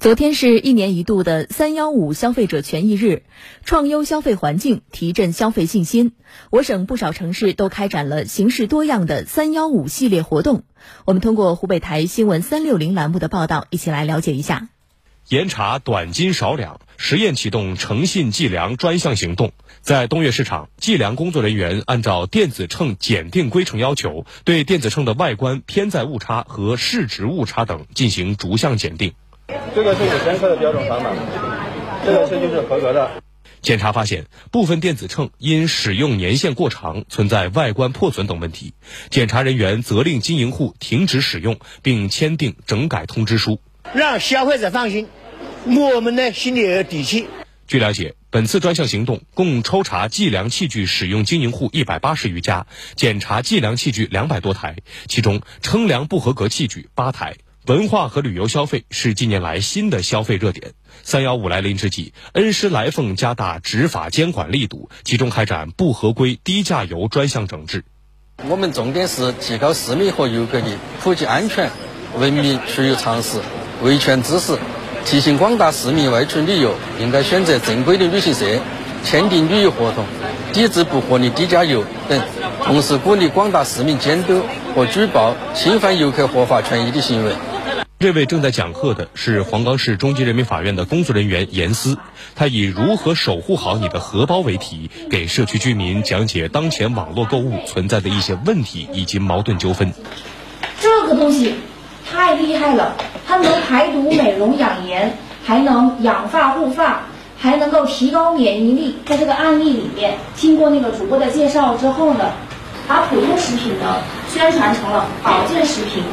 昨天是一年一度的“三幺五”消费者权益日，创优消费环境，提振消费信心。我省不少城市都开展了形式多样的“三幺五”系列活动。我们通过湖北台新闻三六零栏目的报道，一起来了解一下。严查短斤少两，实验启动诚信计量专项行动。在东岳市场，计量工作人员按照电子秤检定规程要求，对电子秤的外观偏在误差和市值误差等进行逐项检定。这个是五千克的标准砝码，这个是就是合格的。检查发现，部分电子秤因使用年限过长，存在外观破损等问题。检查人员责令经营户停止使用，并签订整改通知书，让消费者放心，我们呢心里也有底气。据了解，本次专项行动共抽查计量器具使用经营户一百八十余家，检查计量器具两百多台，其中称量不合格器具八台。文化和旅游消费是近年来新的消费热点。三幺五来临之际，恩施来凤加大执法监管力度，集中开展不合规低价游专项整治。我们重点是提高市民和游客的普及安全、文明出游常识、维权知识，提醒广大市民外出旅游应该选择正规的旅行社，签订旅游合同，抵制不合理低价游等。同时，鼓励广大市民监督和举报侵犯游客合法权益的行为。这位正在讲课的是黄冈市中级人民法院的工作人员严思，他以“如何守护好你的荷包”为题，给社区居民讲解当前网络购物存在的一些问题以及矛盾纠纷。这个东西太厉害了，它能排毒、美容养颜，还能养发护发，还能够提高免疫力。在这个案例里面，经过那个主播的介绍之后呢，把普通食品呢宣传成了保健食品。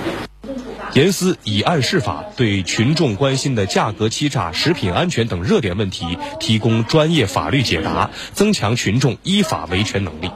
严丝以案释法，对群众关心的价格欺诈、食品安全等热点问题提供专业法律解答，增强群众依法维权能力。